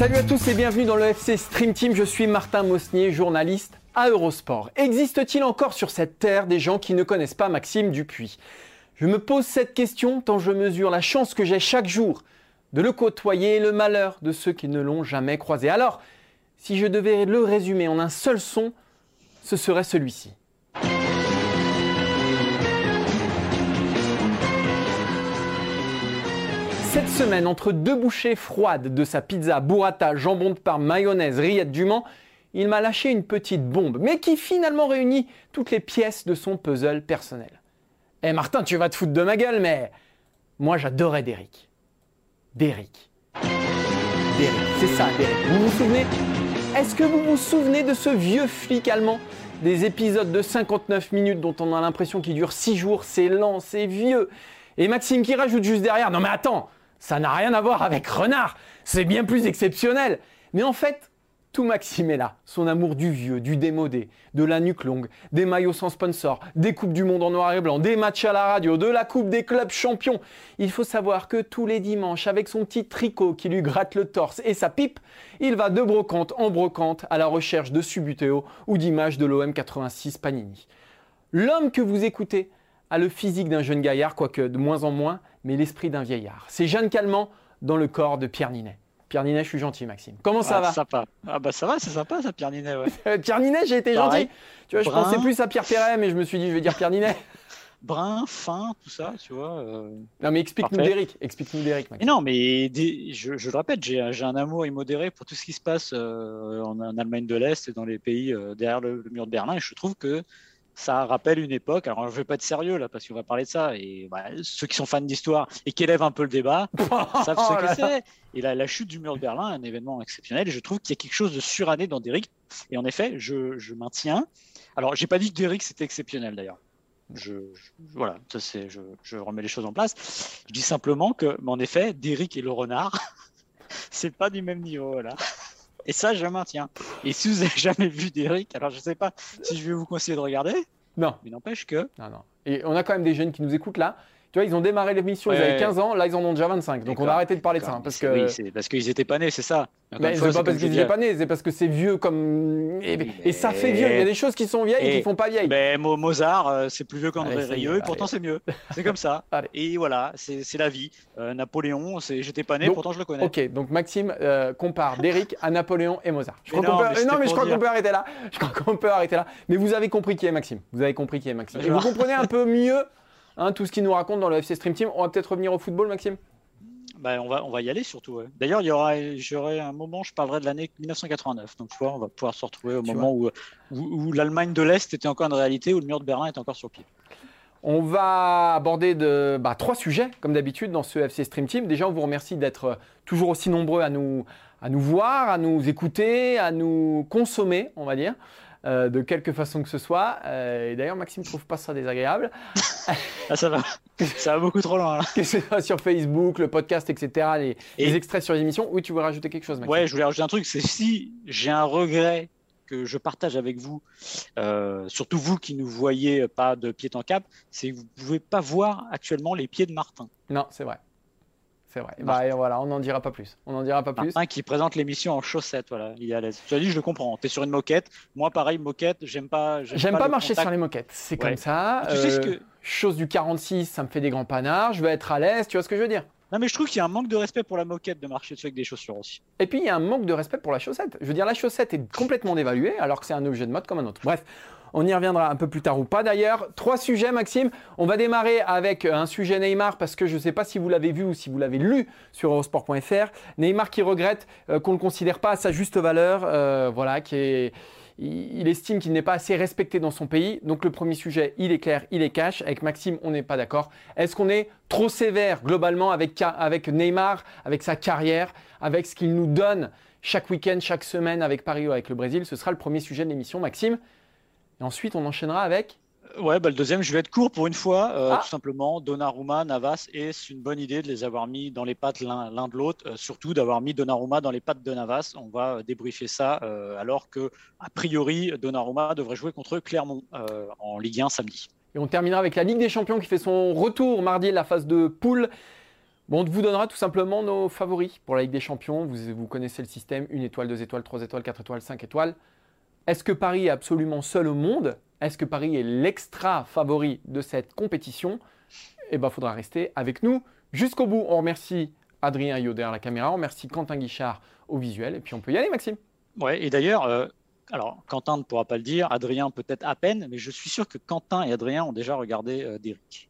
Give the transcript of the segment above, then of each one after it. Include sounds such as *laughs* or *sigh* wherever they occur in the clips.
Salut à tous et bienvenue dans le FC Stream Team. Je suis Martin Mosnier, journaliste à Eurosport. Existe-t-il encore sur cette terre des gens qui ne connaissent pas Maxime Dupuis? Je me pose cette question tant je mesure la chance que j'ai chaque jour de le côtoyer et le malheur de ceux qui ne l'ont jamais croisé. Alors, si je devais le résumer en un seul son, ce serait celui-ci. Cette semaine, entre deux bouchées froides de sa pizza burrata, jambon de Parme, mayonnaise, rillettes du Mans, il m'a lâché une petite bombe, mais qui finalement réunit toutes les pièces de son puzzle personnel. Eh Martin, tu vas te foutre de ma gueule, mais moi j'adorais Derrick. Derrick. Derrick, c'est ça, Derrick. Vous vous souvenez? Est-ce que vous vous souvenez de ce vieux flic allemand? Des épisodes de 59 minutes dont on a l'impression qu'ils durent 6 jours, c'est lent, c'est vieux. Et Maxime qui rajoute juste derrière, non mais attends, ça n'a rien à voir avec Renard, c'est bien plus exceptionnel. Mais en fait, tout Maxime est là. Son amour du vieux, du démodé, de la nuque longue, des maillots sans sponsor, des Coupes du Monde en noir et blanc, des matchs à la radio, de la Coupe des clubs champions. Il faut savoir que tous les dimanches, avec son petit tricot qui lui gratte le torse et sa pipe, il va de brocante en brocante à la recherche de Subutéo ou d'images de l'OM 86 Panini. L'homme que vous écoutez a le physique d'un jeune gaillard, quoique de moins en moins, mais l'esprit d'un vieillard. C'est Jeanne Calment dans le corps de Pierre Ninet. Pierre Ninet, je suis gentil, Maxime. Comment ça ah, va sympa. Ah bah ça va, c'est sympa ça, Pierre Ninet. Ouais. *laughs* Pierre Ninet, j'ai été gentil. Tu vois, je pensais plus à Pierre Perret, mais je me suis dit, je vais dire Pierre Ninet. *laughs* Brun, fin, tout ça, tu vois. Euh... Non, mais explique-nous Derrick. Explique-nous Derrick, Maxime. non, mais des... je, je, le répète, j'ai un amour immodéré pour tout ce qui se passe euh, en, en, Allemagne de l'Est et dans les pays euh, derrière le, le, mur de Berlin. Et je trouve que ça rappelle une époque. Alors, je ne vais pas être sérieux là parce qu'on va parler de ça. Et bah, ceux qui sont fans d'histoire et qui élèvent un peu le débat *laughs* savent ce que c'est. Et la, la, chute du mur de Berlin, un événement exceptionnel. Et je trouve qu'il y a quelque chose de suranné dans Derrick. Et en effet, je, je maintiens. Alors, j'ai pas dit que Derrick c'était exceptionnel d'ailleurs. Je, je, voilà, ça c'est, je, je, remets les choses en place. Je dis simplement que, mais en effet, Derrick et le renard, *laughs* c'est pas du même niveau là. Et ça, je maintiens. Et si vous n'avez *laughs* jamais vu d'Eric, alors je ne sais pas si je vais vous conseiller de regarder. Non. Mais n'empêche que. Non, non. Et on a quand même des jeunes qui nous écoutent là. Tu vois, ils ont démarré l'émission, ouais. ils avaient 15 ans, là ils en ont déjà 25. Donc on a arrêté de parler de ça. Hein, parce que... Oui, c'est parce qu'ils n'étaient pas nés, c'est ça. Mais c'est pas parce qu'ils n'étaient pas nés, c'est parce que c'est vieux comme. Et, mais... et, ça fait vieux. Il y a des choses qui sont vieilles et, et qui font pas vieilles. Mais Mozart, euh, c'est plus vieux qu'André Rieu, et pourtant c'est mieux. C'est comme ça. *laughs* et voilà, c'est la vie. Euh, Napoléon, j'étais pas né, donc, pourtant je le connais. Ok, donc Maxime euh, compare Derrick à Napoléon et Mozart. Je crois non, peut... mais, non, mais je crois qu'on peut arrêter là. Je crois qu'on peut arrêter là. Mais vous avez compris qui est Maxime. Vous avez compris qui est Maxime. Et vous comprenez un peu mieux Hein, tout ce qu'il nous raconte dans le FC Stream Team. On va peut-être revenir au football, Maxime bah, on, va, on va y aller surtout. Ouais. D'ailleurs, il y aura, j'aurai un moment, je parlerai de l'année 1989. Donc, tu vois, on va pouvoir se retrouver au tu moment où, où, où l'Allemagne de l'Est était encore une réalité, où le mur de Berlin est encore sur pied. On va aborder de, bah, trois sujets, comme d'habitude, dans ce FC Stream Team. Déjà, on vous remercie d'être toujours aussi nombreux à nous, à nous voir, à nous écouter, à nous consommer, on va dire. Euh, de quelque façon que ce soit. Euh, et d'ailleurs, Maxime ne trouve pas ça désagréable. *laughs* ah, ça va. Ça va beaucoup trop loin. Là. que ce soit sur Facebook, le podcast, etc., les, et... les extraits sur l'émission. Oui, tu veux rajouter quelque chose, Maxime? Ouais, je voulais rajouter un truc. C'est si j'ai un regret que je partage avec vous, euh, surtout vous qui ne voyez pas de pied en cap, c'est que vous ne pouvez pas voir actuellement les pieds de Martin. Non, c'est vrai. C'est vrai. Bah, voilà, on n'en dira pas plus. On n'en dira pas plus. Un qui présente l'émission en chaussettes, voilà, il est à l'aise. Tu as dit, je le comprends. Tu es sur une moquette. Moi, pareil, moquette, j'aime pas. J'aime pas, pas marcher contact. sur les moquettes. C'est ouais. comme ça. Tu euh, sais ce que... Chose du 46, ça me fait des grands panards. Je veux être à l'aise. Tu vois ce que je veux dire? Non, mais je trouve qu'il y a un manque de respect pour la moquette de marcher dessus avec des chaussures aussi. Et puis, il y a un manque de respect pour la chaussette. Je veux dire, la chaussette est complètement dévaluée alors que c'est un objet de mode comme un autre. Bref, on y reviendra un peu plus tard ou pas d'ailleurs. Trois sujets, Maxime. On va démarrer avec un sujet Neymar parce que je ne sais pas si vous l'avez vu ou si vous l'avez lu sur Eurosport.fr. Neymar qui regrette euh, qu'on ne le considère pas à sa juste valeur, euh, voilà, qui est il estime qu'il n'est pas assez respecté dans son pays. Donc le premier sujet, il est clair, il est cash. Avec Maxime, on n'est pas d'accord. Est-ce qu'on est trop sévère globalement avec, avec Neymar, avec sa carrière, avec ce qu'il nous donne chaque week-end, chaque semaine avec Paris ou avec le Brésil? Ce sera le premier sujet de l'émission, Maxime. Et ensuite, on enchaînera avec Ouais, bah, le deuxième, je vais être court pour une fois. Euh, ah. Tout simplement, Donnarumma, Navas, et c'est une bonne idée de les avoir mis dans les pattes l'un de l'autre, euh, surtout d'avoir mis Donnarumma dans les pattes de Navas. On va euh, débriefer ça, euh, alors que, a priori, Donnarumma devrait jouer contre Clermont euh, en Ligue 1 samedi. Et on terminera avec la Ligue des Champions qui fait son retour mardi, la phase de poule. Bon, on vous donnera tout simplement nos favoris pour la Ligue des Champions. Vous, vous connaissez le système 1 étoile, 2 étoiles, 3 étoiles, 4 étoiles, 5 étoiles. Est-ce que Paris est absolument seul au monde? Est-ce que Paris est l'extra favori de cette compétition? Eh bien, il faudra rester avec nous jusqu'au bout. On remercie Adrien Yo derrière la caméra, on remercie Quentin Guichard au visuel, et puis on peut y aller, Maxime. Ouais, et d'ailleurs, euh, alors Quentin ne pourra pas le dire, Adrien peut-être à peine, mais je suis sûr que Quentin et Adrien ont déjà regardé euh, Derrick.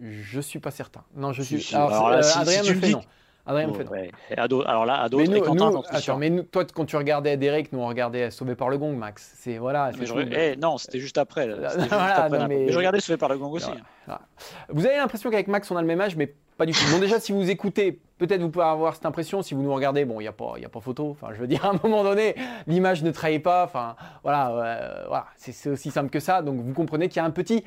Je suis pas certain. Non, je suis. Alors, là, si, Adrien si me fait dis- non. Fait non. ouais. Et Ado- alors là, Ado Mais et nous, Quentin, sûr. attends, mais nous- toi, quand tu regardais Derek, nous on regardait Sauvé par le Gong, Max. C'est voilà. Mais je- eh, non, c'était juste après. là. *laughs* C'était juste Voilà, après, non, là. mais- Mais je regardais Sauvé par le Gong aussi. Voilà. Vous avez l'impression qu'avec Max, on a le même âge, mais pas du tout. Bon, déjà, si vous écoutez, peut-être vous pouvez avoir cette impression. Si vous nous regardez, bon, il n'y a, pas- il y a pas photo. Enfin, je veux dire, *laughs* à un moment donné, l'image ne trahit pas. Enfin, voilà, euh, voilà. C'est aussi simple que ça. Donc, vous comprenez qu'il y a un petit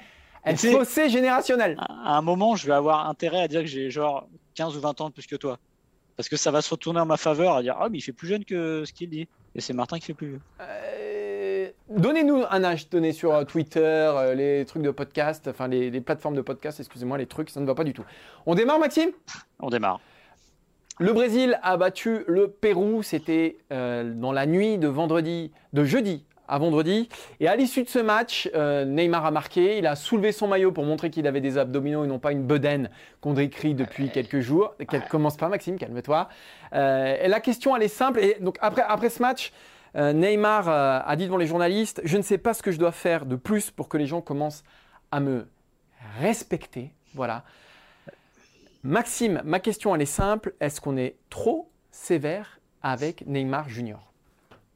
fossé générationnel. À à un moment, je vais avoir intérêt à dire que j'ai genre 15 ou 20 ans de plus que toi. Parce que ça va se retourner en ma faveur à dire Ah, mais il fait plus jeune que ce qu'il dit. Et c'est Martin qui fait plus vieux. Euh, Donnez-nous un âge donné sur euh, Twitter, euh, les trucs de podcast, enfin les, les plateformes de podcast, excusez-moi, les trucs, ça ne va pas du tout. On démarre, Maxime? On démarre. Le Brésil a battu le Pérou, c'était euh, dans la nuit de vendredi, de jeudi à vendredi. Et à l'issue de ce match, euh, Neymar a marqué, il a soulevé son maillot pour montrer qu'il avait des abdominaux et non pas une bedaine qu'on décrit depuis quelques jours. Qu'elle commence pas, Maxime, calme-toi. Euh, et la question, elle est simple. Et donc après, après ce match, euh, Neymar a dit devant les journalistes, je ne sais pas ce que je dois faire de plus pour que les gens commencent à me respecter. Voilà. Maxime, ma question elle est simple. Est-ce qu'on est trop sévère avec Neymar Junior?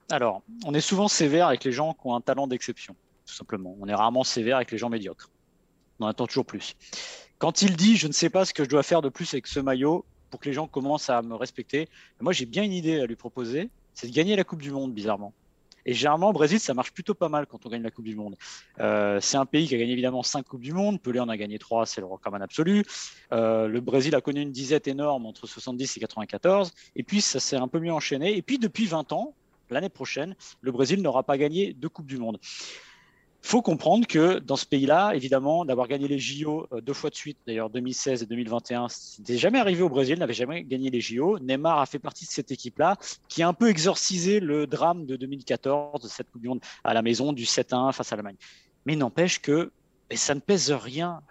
Alors, on est souvent sévère avec les gens qui ont un talent d'exception, tout simplement. On est rarement sévère avec les gens médiocres. On en attend toujours plus. Quand il dit Je ne sais pas ce que je dois faire de plus avec ce maillot pour que les gens commencent à me respecter, moi j'ai bien une idée à lui proposer c'est de gagner la Coupe du Monde, bizarrement. Et généralement, au Brésil, ça marche plutôt pas mal quand on gagne la Coupe du Monde. Euh, c'est un pays qui a gagné évidemment 5 Coupes du Monde. Pelé en a gagné 3, c'est le recordman absolu. Euh, le Brésil a connu une disette énorme entre 70 et 94. Et puis, ça s'est un peu mieux enchaîné. Et puis, depuis 20 ans, l'année prochaine, le Brésil n'aura pas gagné de Coupe du Monde. Faut comprendre que dans ce pays-là, évidemment, d'avoir gagné les JO euh, deux fois de suite, d'ailleurs 2016 et 2021, c'était jamais arrivé au Brésil, n'avait jamais gagné les JO. Neymar a fait partie de cette équipe-là, qui a un peu exorcisé le drame de 2014, de cette Coupe du Monde à la maison, du 7-1 face à l'Allemagne. Mais n'empêche que et ça ne pèse rien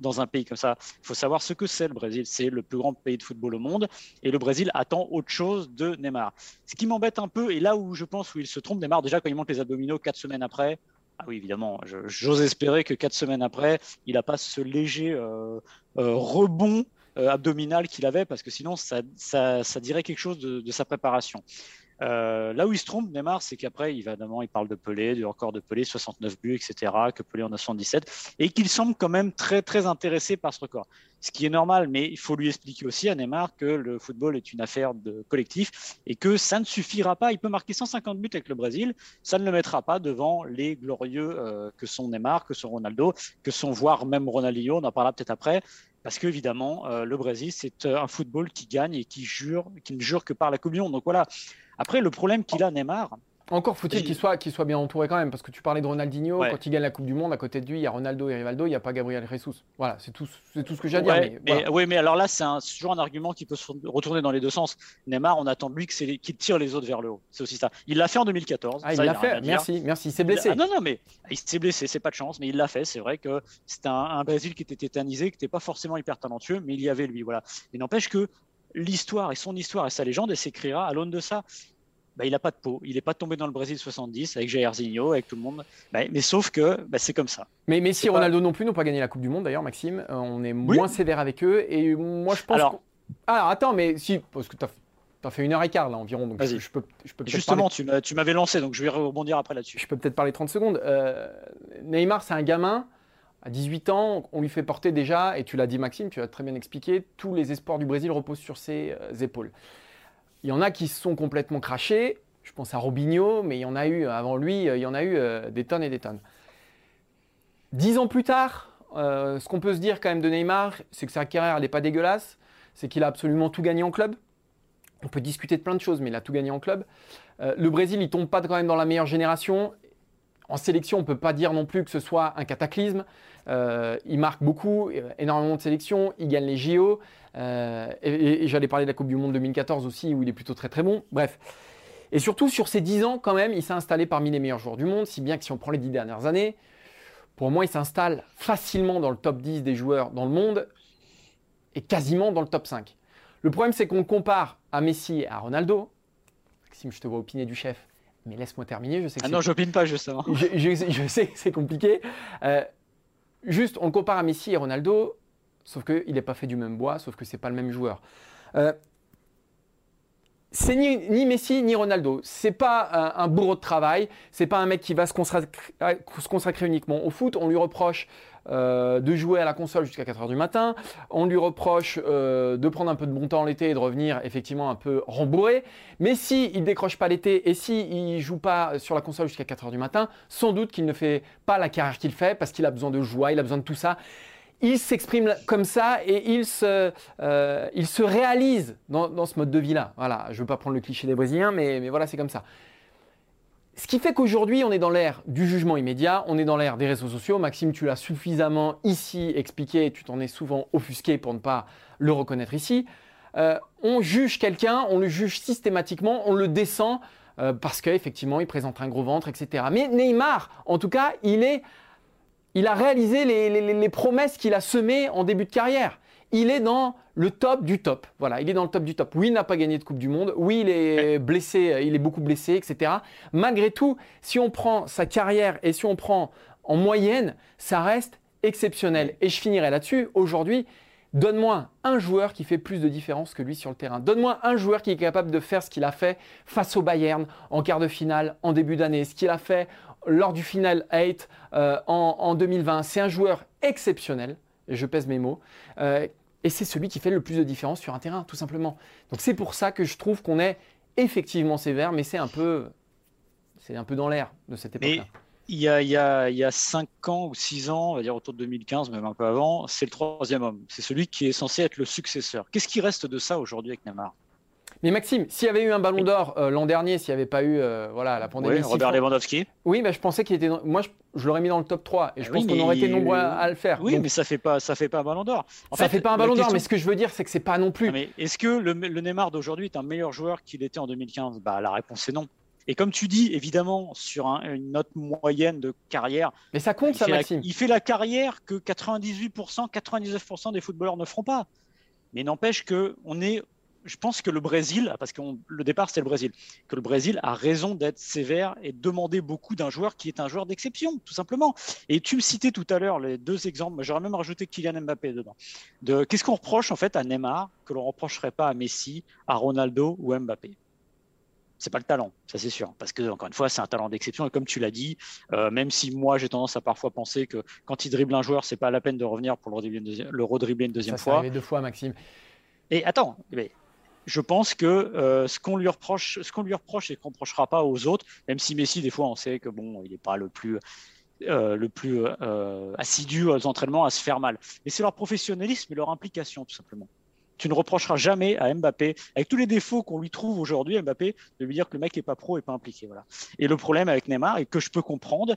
dans un pays comme ça. Il faut savoir ce que c'est le Brésil. C'est le plus grand pays de football au monde et le Brésil attend autre chose de Neymar. Ce qui m'embête un peu, et là où je pense où il se trompe, Neymar, déjà quand il monte les abdominaux quatre semaines après, ah oui, évidemment, j'ose espérer que quatre semaines après, il n'a pas ce léger euh, euh, rebond euh, abdominal qu'il avait, parce que sinon, ça, dirait quelque chose de sa préparation. Euh, là où il se trompe, Neymar, c'est qu'après, évidemment, il parle de Pelé, du record de Pelé, 69 buts, etc., que Pelé en a 77, et qu'il semble quand même très, très intéressé par ce record. Ce qui est normal, mais il faut lui expliquer aussi à Neymar que le football est une affaire de collectif et que ça ne suffira pas. Il peut marquer 150 buts avec le Brésil, ça ne le mettra pas devant les glorieux euh, que sont Neymar, que sont Ronaldo, que sont voire même Ronaldinho, on en parlera peut-être après, parce qu'évidemment, euh, le Brésil, c'est un football qui gagne et qui, jure, qui ne jure que par la Monde. Donc voilà. Après, le problème qu'il a, Neymar. Encore faut-il qu'il soit, bien entouré quand même, parce que tu parlais de Ronaldinho, Ouais. quand il gagne la Coupe du Monde, à côté de lui, il y a Ronaldo et Rivaldo, il n'y a pas Gabriel Jesus. Voilà, c'est tout, tout ce que j'ai à dire. Ouais, mais mais, voilà. ouais, mais alors là, c'est toujours un argument qui peut se retourner dans les deux sens. Neymar, on attend de lui qu'il tire les autres vers le haut. C'est aussi ça. Il l'a fait en 2014. Ah, il l'a fait, merci, merci, il s'est blessé. Ah non, non, mais il s'est blessé, c'est pas de chance, mais il l'a fait. C'est vrai que c'était un, un Brésil qui était tétanisé, qui n'était pas forcément hyper talentueux, mais il y avait lui. Voilà. Il n'empêche que l'histoire et son histoire et sa légende, elle s'écrira à l'aune de ça. Bah, il n'a pas de peau. Il n'est pas tombé dans le Brésil 70 avec Jairzinho, avec tout le monde. Bah, mais sauf que bah, c'est comme ça. Mais Messi pas- Ronaldo non plus n'ont pas gagné la Coupe du Monde d'ailleurs, Maxime. Euh, on est moins sévère avec eux. Et moi, je pense. Alors- Alors, attends, mais si, parce que tu as, fait une heure et quart là environ, donc je, peux, je peux peut-être Justement, tu m'avais lancé, donc je vais rebondir après là-dessus. je peux peut-être parler 30 secondes. Euh, Neymar, c'est un gamin. À 18 ans, on lui fait porter déjà, et tu l'as dit Maxime, tu l'as très bien expliqué, tous les espoirs du Brésil reposent sur ses euh, épaules. Il y en a qui se sont complètement crachés. Je pense à Robinho, mais il y en a eu avant lui, euh, il y en a eu euh, des tonnes et des tonnes. Dix ans plus tard, euh, ce qu'on peut se dire quand même de Neymar, c'est que sa carrière n'est pas dégueulasse, c'est qu'il a absolument tout gagné en club. On peut discuter de plein de choses, mais il a tout gagné en club. Euh, le Brésil, il tombe pas quand même dans la meilleure génération. En sélection, on ne peut pas dire non plus que ce soit un cataclysme. il marque beaucoup, énormément de sélections, il gagne les JO. et, j'allais parler de la Coupe du Monde 2014 aussi, où il est plutôt très très bon. Bref. Et surtout, sur ces 10 ans, quand même, il s'est installé parmi les meilleurs joueurs du monde, si bien que si on prend les 10 dernières années, pour moi, il s'installe facilement dans le top 10 des joueurs dans le monde et quasiment dans le top 5. Le problème, c'est qu'on compare à Messi et à Ronaldo. Maxime, je te vois opiner du chef, mais laisse-moi terminer. Je sais que ah non, j'opine pas justement. *laughs* Je, je, sais que c'est compliqué. Euh, juste, on le compare à Messi et Ronaldo, sauf qu'il n'est pas fait du même bois, sauf que c'est pas le même joueur. Euh, c'est ni, Messi ni Ronaldo. C'est pas un, bourreau de travail. C'est pas un mec qui va se consacrer, uniquement au foot. On lui reproche euh, de jouer à la console jusqu'à 4 h du matin. On lui reproche euh, de prendre un peu de bon temps l'été et de revenir effectivement un peu rembourré. Mais si il décroche pas l'été et si il joue pas sur la console jusqu'à 4 h du matin, sans doute qu'il ne fait pas la carrière qu'il fait parce qu'il a besoin de joie, il a besoin de tout ça il s'exprime comme ça et il se, euh, réalise dans, ce mode de vie-là. Voilà, je ne veux pas prendre le cliché des Brésiliens, mais voilà, c'est comme ça. Ce qui fait qu'aujourd'hui, on est dans l'ère du jugement immédiat, on est dans l'ère des réseaux sociaux. Maxime, tu l'as suffisamment ici expliqué, tu t'en es souvent offusqué pour ne pas le reconnaître ici. Euh, on juge quelqu'un, on le juge systématiquement, on le descend euh, parce qu'effectivement, il présente un gros ventre, etc. Mais Neymar, en tout cas, il a réalisé les, promesses qu'il a semées en début de carrière. Il est dans le top du top. Voilà, il est dans le top du top. Oui, il n'a pas gagné de Coupe du Monde. Oui, il est blessé, il est beaucoup blessé, etc. Malgré tout, si on prend sa carrière et si on prend en moyenne, ça reste exceptionnel. Et je finirai là-dessus. Aujourd'hui, Donne-moi un joueur qui fait plus de différence que lui sur le terrain. Donne-moi un joueur qui est capable de faire ce qu'il a fait face au Bayern en quart de finale en début d'année, ce qu'il a fait lors du final 8 euh, en, 2020. C'est un joueur exceptionnel, et je pèse mes mots, euh, et c'est celui qui fait le plus de différence sur un terrain, tout simplement. Donc c'est pour ça que je trouve qu'on est effectivement sévère, mais c'est un peu, c'est un peu dans l'air de cette époque-là. Il y, a, il, y a, il y a 5 ans ou 6 ans, on va dire autour de 2015, même un peu avant, c'est le troisième homme. C'est celui qui est censé être le successeur. Qu'est-ce qui reste de ça aujourd'hui avec Neymar? Mais Maxime, s'il y avait eu un ballon d'or euh, l'an dernier, s'il n'y avait pas eu euh, voilà, la pandémie. Oui, Robert Lewandowski. Oui, mais je pensais qu'il était. Moi, je, l'aurais mis dans le top 3 et je ah pense qu'on aurait été nombreux à, le faire. Oui, mais ça fait pas, ça fait pas un ballon d'or. Ça ne fait pas un ballon d'or, mais ce que je veux dire, c'est que c'est pas non plus. mais est-ce que le, Neymar d'aujourd'hui est un meilleur joueur qu'il était en 2015 Bah, la réponse est non. Et comme tu dis, évidemment, sur une note moyenne de carrière. Mais ça compte, ça, Maxime. il fait la carrière que 98%, 99% des footballeurs ne feront pas. Mais n'empêche qu'on est je pense que le Brésil, parce que le départ c'est le Brésil, que le Brésil a raison d'être sévère et de demander beaucoup d'un joueur qui est un joueur d'exception, tout simplement. Et tu me citais tout à l'heure les deux exemples, j'aurais même rajouté Kylian Mbappé dedans. De, qu'est-ce qu'on reproche en fait à Neymar que l'on reprocherait pas à Messi, à Ronaldo ou à Mbappé? C'est pas le talent, ça c'est sûr, parce que encore une fois c'est un talent d'exception et comme tu l'as dit, euh, même si moi j'ai tendance à parfois penser que quand il dribble un joueur, c'est pas la peine de revenir pour le redribbler une deuxième, le redribbler une deuxième ça, fois. Ça deux fois, Maxime. Et attends, mais je pense que euh, ce qu'on lui reproche, ce qu'on lui et qu'on reprochera pas aux autres, même si Messi des fois on sait que bon, il n'est pas le plus euh, euh, assidu aux entraînements à se faire mal. Mais c'est leur professionnalisme et leur implication tout simplement. Tu ne reprocheras jamais à Mbappé, avec tous les défauts qu'on lui trouve aujourd'hui, Mbappé, de lui dire que le mec n'est pas pro et pas impliqué. Voilà. Et le problème avec Neymar, et que je peux comprendre,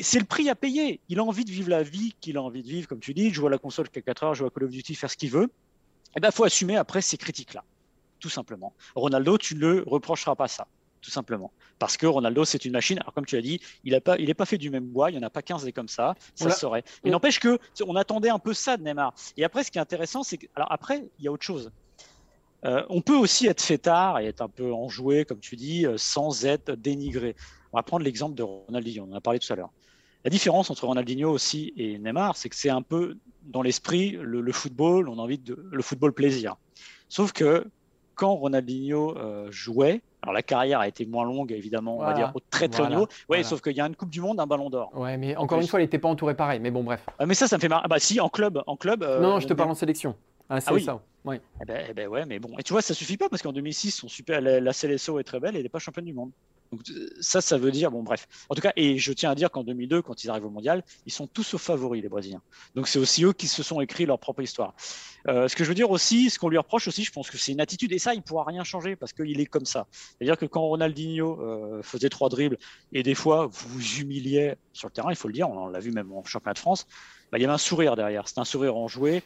c'est le prix à payer. Il a envie de vivre la vie qu'il a envie de vivre, comme tu dis, joue à la console jusqu'à 4 heures, joue à Call of Duty, faire ce qu'il veut eh ben, faut assumer après ces critiques-là, tout simplement. Ronaldo, tu ne le reprocheras pas ça, tout simplement. Parce que Ronaldo, c'est une machine. Alors, comme tu as dit, il n'est pas, il pas fait du même bois, il n'y en a pas 15 des comme ça, ça se saurait. Il n'empêche que on attendait un peu ça de Neymar. Et après, ce qui est intéressant, c'est que. Alors, après, il y a autre chose. Euh, on peut aussi être fêtard et être un peu enjoué, comme tu dis, euh, sans être dénigré. On va prendre l'exemple de Ronaldinho, on en a parlé tout à l'heure. La différence entre Ronaldinho aussi et Neymar, c'est que c'est un peu dans l'esprit le, football, on a envie de le football plaisir. Sauf que quand Ronaldinho euh, jouait, alors la carrière a été moins longue évidemment, on va dire au très très haut niveau. Ouais, sauf qu'il y a une Coupe du Monde, un Ballon d'Or. Ouais, mais encore une fois, il n'était pas entouré pareil. Mais bon, bref. Ah, mais ça, ça me fait marrer. Ah, bah si, en club, en club. Euh, non, je te parle en sélection. Ah, c'est ah ça. Oui. Eh ben, eh ben, ouais, mais bon. Et tu vois, ça suffit pas parce qu'en 2006, son super, la, la CLSO est très belle et elle n'est pas championne du monde. Donc ça, ça veut dire, bon bref. En tout cas, et je tiens à dire qu'en 2002, quand ils arrivent au mondial, ils sont tous aux favoris, les Brésiliens. Donc c'est aussi eux qui se sont écrits leur propre histoire. Euh, ce que je veux dire aussi, ce qu'on lui reproche aussi, je pense que c'est une attitude, et ça, il pourra rien changer parce qu'il est comme ça. C'est-à-dire que quand Ronaldinho euh, faisait trois dribbles et des fois vous humiliez sur le terrain, il faut le dire, on l'a vu même en championnat de France, bah, il y avait un sourire derrière. C'est un sourire enjoué.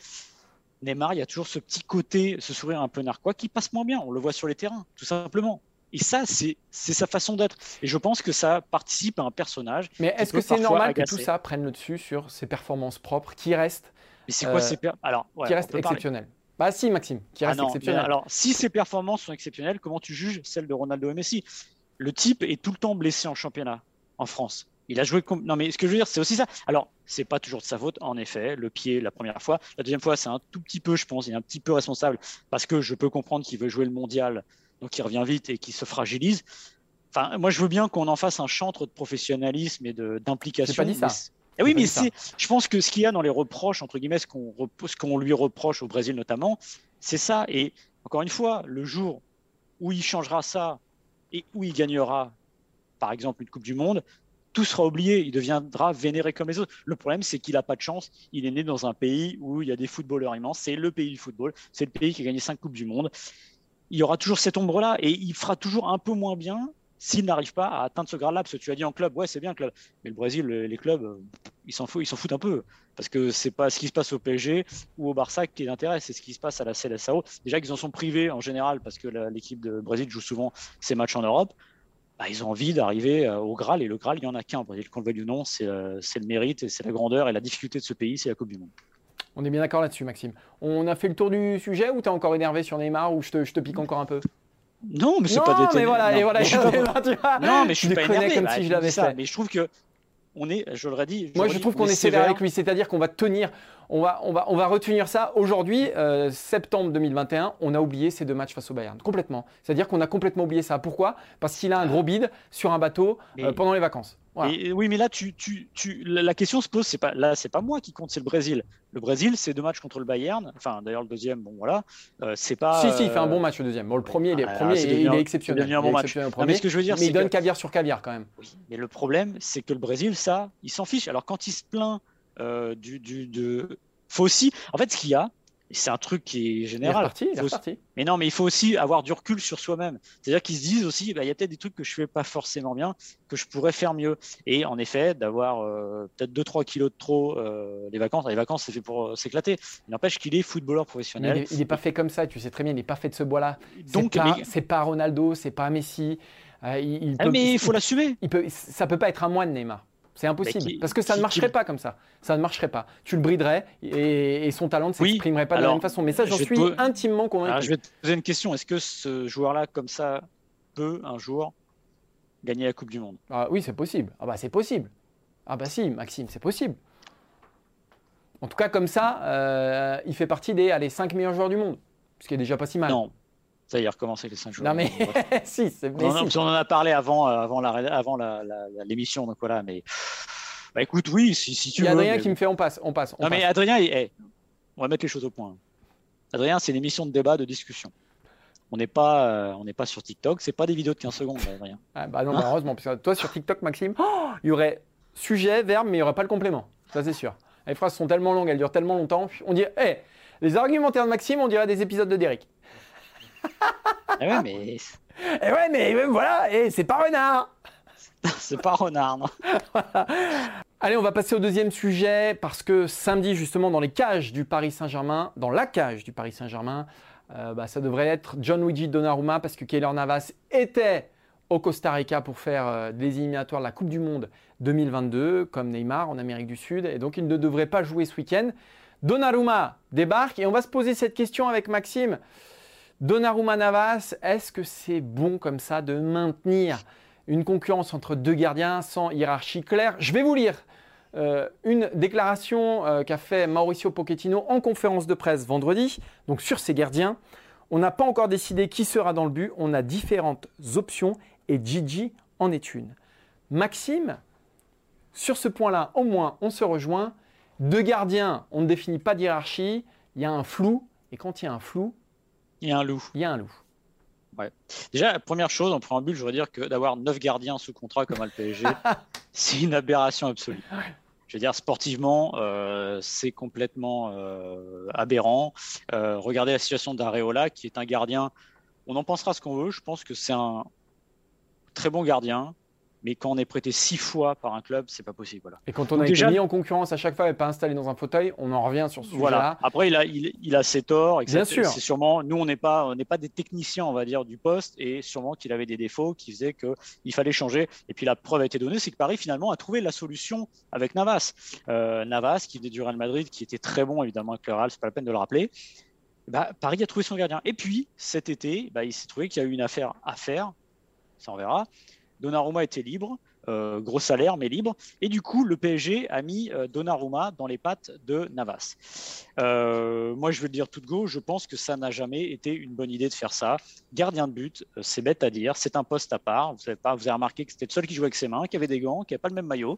Neymar, il y a toujours ce petit côté, ce sourire un peu narquois qui passe moins bien. On le voit sur les terrains, tout simplement. Et ça, c'est sa façon d'être. Et je pense que ça participe à un personnage. Mais est-ce que c'est normal que tout ça prenne le dessus sur ses performances propres qui restent Mais c'est quoi ces euh, alors qui restent exceptionnelles? Bah si, Maxime, qui ah reste exceptionnel. Alors, si ces performances sont exceptionnelles, comment tu juges celles de Ronaldo et Messi? Le type est tout le temps blessé en championnat en France. Il a joué. Non, mais ce que je veux dire, c'est aussi ça. Alors, c'est pas toujours de sa faute, en effet. Le pied, la première fois. La deuxième fois, c'est un tout petit peu, je pense, il est un petit peu responsable parce que je peux comprendre qu'il veut jouer le mondial donc il revient vite et qui se fragilise. Enfin, moi, je veux bien qu'on en fasse un chantre de professionnalisme et d'implication. pas dit ça. Eh oui, mais je pense que ce qu'il y a dans les reproches, entre guillemets, ce qu'on, qu'on lui reproche au Brésil notamment, c'est ça. Et encore une fois, le jour où il changera ça et où il gagnera, par exemple, une Coupe du Monde, tout sera oublié. Il deviendra vénéré comme les autres. Le problème, c'est qu'il n'a pas de chance. Il est né dans un pays où il y a des footballeurs immenses. C'est le pays du football. C'est le pays qui a gagné cinq Coupes du Monde il y aura toujours cette ombre-là et il fera toujours un peu moins bien s'il n'arrive pas à atteindre ce grade-là. Parce que tu as dit en club, ouais, c'est bien club. Mais le Brésil, les clubs, euh, ils s'en foutent, un peu. Parce que c'est pas ce qui se passe au PSG ou au Barça qui l'intéresse, c'est ce qui se passe à la CLSAO. Déjà qu'ils en sont privés en général parce que l'équipe de Brésil joue souvent ses matchs en Europe. Bah, ils ont envie d'arriver euh, au Graal et le Graal, il n'y en a qu'un. Qu'on le veuille ou non, c'est euh, le mérite, c'est la grandeur et la difficulté de ce pays, c'est la Coupe du Monde. On est bien d'accord là-dessus, Maxime. On a fait le tour du sujet ou tu es encore énervé sur Neymar ou je te, je te pique encore un peu? Non, mais c'est pas des mais voilà, et voilà, Non, mais je suis pas énervé. comme si je l'avais fait. Mais je trouve que on est, je le redis. Moi, je trouve qu'on est sévère avec lui, c'est-à-dire qu'on va tenir, on va, on va, on va retenir ça. Aujourd'hui, euh, septembre 2021, on a oublié ces deux matchs face au Bayern, complètement. C'est-à-dire qu'on a complètement oublié ça. Pourquoi? Parce qu'il a un gros bide sur un bateau euh, pendant les vacances oui, mais là, tu, tu, tu, la question se pose, c'est pas là, c'est pas moi qui compte, c'est le Brésil. Le Brésil, c'est deux matchs contre le Bayern. Enfin, d'ailleurs, le deuxième, bon voilà, euh, c'est pas. Si, si, il fait un bon match le deuxième. Bon, le premier, il est, ah, premier, il, est exceptionnel. Il un bon match. mais ce que je veux dire, mais il donne caviar sur caviar quand même. Oui, mais le problème, c'est que le Brésil, ça, il s'en fiche. Alors quand il se plaint euh, du, du, de, faut aussi, en fait, ce qu'il y a, c'est un truc qui est général. Mais non, mais il faut aussi avoir du recul sur soi-même. C'est-à-dire qu'ils se disent aussi, bah, il y a peut-être des trucs que je fais pas forcément bien, que je pourrais faire mieux. Et en effet, d'avoir euh, peut-être 2-3 kilos de trop euh, les vacances, les vacances, c'est fait pour euh, s'éclater. Il n'empêche qu'il est footballeur professionnel. il n'est pas fait comme ça, tu sais très bien, il n'est pas fait de ce bois-là. Donc, c'est pas, pas Ronaldo, c'est pas Messi. il, ah, mais il faut l'assumer. Peut, ça peut pas être un moine, Neymar. C'est impossible. parce que ça ne marcherait pas comme ça. Ça ne marcherait pas. Tu le briderais et, son talent ne s'exprimerait pas de la même façon. Mais ça, j'en suis intimement convaincu. je vais te poser une question. Est-ce que ce joueur-là, comme ça, peut un jour gagner la Coupe du Monde? Ah, Oui, c'est possible. Ah bah c'est possible. Ah bah si, Maxime, c'est possible. En tout cas, comme ça, euh, il fait partie des allez, 5 meilleurs joueurs du monde. Ce qui est déjà pas si mal. Non, ça y est, recommencé les 5 jours. Non, mais *laughs* si, c'est on, on, en a parlé avant, euh, avant, la, avant l'émission, donc voilà, mais. Bah écoute, oui, si, si tu veux. Il y a Adrien qui me fait on passe, on passe. non, mais Adrien, on va mettre les choses au point. Adrien, c'est une émission de débat, de discussion. On n'est pas, euh, on n'est pas sur TikTok, c'est pas des vidéos de 15 secondes, Adrien. *laughs* Ah, bah non, heureusement, parce que toi sur TikTok, Maxime, *gasps* il y aurait sujet, verbe, mais il n'y aurait pas le complément. Ça, c'est sûr. Les phrases sont tellement longues, elles durent tellement longtemps. On dit, hé, les argumentaires de Maxime, on dirait des épisodes de Derek. *laughs* Eh ouais, mais. Et eh ouais, mais voilà, et c'est pas renard. *laughs* c'est pas renard, non. *laughs* Allez, on va passer au deuxième sujet parce que samedi, justement, dans les cages du Paris Saint-Germain, dans la cage du Paris Saint-Germain, euh, bah, ça devrait être John Luigi Donnarumma parce que Keylor Navas était au Costa Rica pour faire euh, des éliminatoires de la Coupe du Monde 2022, comme Neymar en Amérique du Sud, et donc il ne devrait pas jouer ce week-end. Donnarumma débarque et on va se poser cette question avec Maxime. Donnarumma Navas, est-ce que c'est bon comme ça de maintenir une concurrence entre deux gardiens sans hiérarchie claire? Je vais vous lire euh, une déclaration euh, qu'a fait Mauricio Pochettino en conférence de presse vendredi, donc sur ses gardiens. On n'a pas encore décidé qui sera dans le but, on a différentes options et Gigi en est une. Maxime, sur ce point-là, au moins, on se rejoint. Deux gardiens, on ne définit pas d'hierarchie, il y a un flou, et quand il y a un flou, il y a un loup. Il y a un loup. Ouais. Déjà, première chose, en préambule, je voudrais dire que d'avoir 9 gardiens sous contrat comme à le PSG, *laughs* c'est une aberration absolue. Je veux dire, sportivement, euh, c'est complètement euh, aberrant. Euh, regardez la situation d'Areola, qui est un gardien. On en pensera ce qu'on veut. Je pense que c'est un très bon gardien mais quand on est prêté six fois par un club, c'est pas possible. Voilà. Et quand on a été mis en concurrence à chaque fois et pas installé dans un fauteuil, on en revient sur ce voilà. sujet-là. Après, il a, il, a ses torts. Bien sûr. C'est sûrement, nous, on n'est pas, on n'est pas des techniciens, on va dire, du poste, et sûrement qu'il avait des défauts qui faisaient qu'il fallait changer. Et puis la preuve a été donnée, c'est que Paris finalement a trouvé la solution avec Navas. Euh, Navas, qui venait du Real Madrid, qui était très bon évidemment avec le Real, c'est pas la peine de le rappeler. Bah, Paris a trouvé son gardien. Et puis cet été, bah, il s'est trouvé qu'il y a eu une affaire à faire. Ça on verra. Donnarumma était libre. Euh, gros salaire mais libre. Et du coup, le PSG a mis euh, Donnarumma dans les pattes de Navas. Euh, moi, je veux le dire tout de go, je pense que ça n'a jamais été une bonne idée de faire ça. Gardien de but, c'est bête à dire, c'est un poste à part. Vous avez, pas, vous avez remarqué que c'était le seul qui jouait avec ses mains, qui avait des gants, qui n'avait pas le même maillot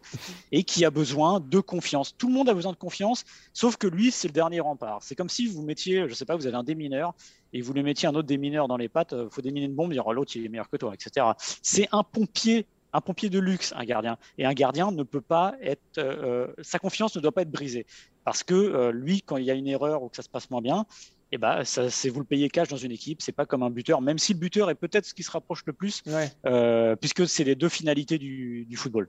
et qui a besoin de confiance. Tout le monde a besoin de confiance, sauf que lui, c'est le dernier rempart. C'est comme si vous mettiez, je sais pas, vous avez un démineur et vous lui mettiez un autre démineur dans les pattes, il faut déminer une bombe, dire oh, l'autre il est meilleur que toi, etc. C'est un pompier un pompier de luxe, un gardien. Et un gardien ne peut pas être, euh, sa confiance ne doit pas être brisée. Parce que euh, lui, quand il y a une erreur ou que ça se passe moins bien, eh ben, ça, c'est vous le payez cash dans une équipe. C'est pas comme un buteur, même si le buteur est peut-être ce qui se rapproche le plus, euh, puisque c'est les deux finalités du, football.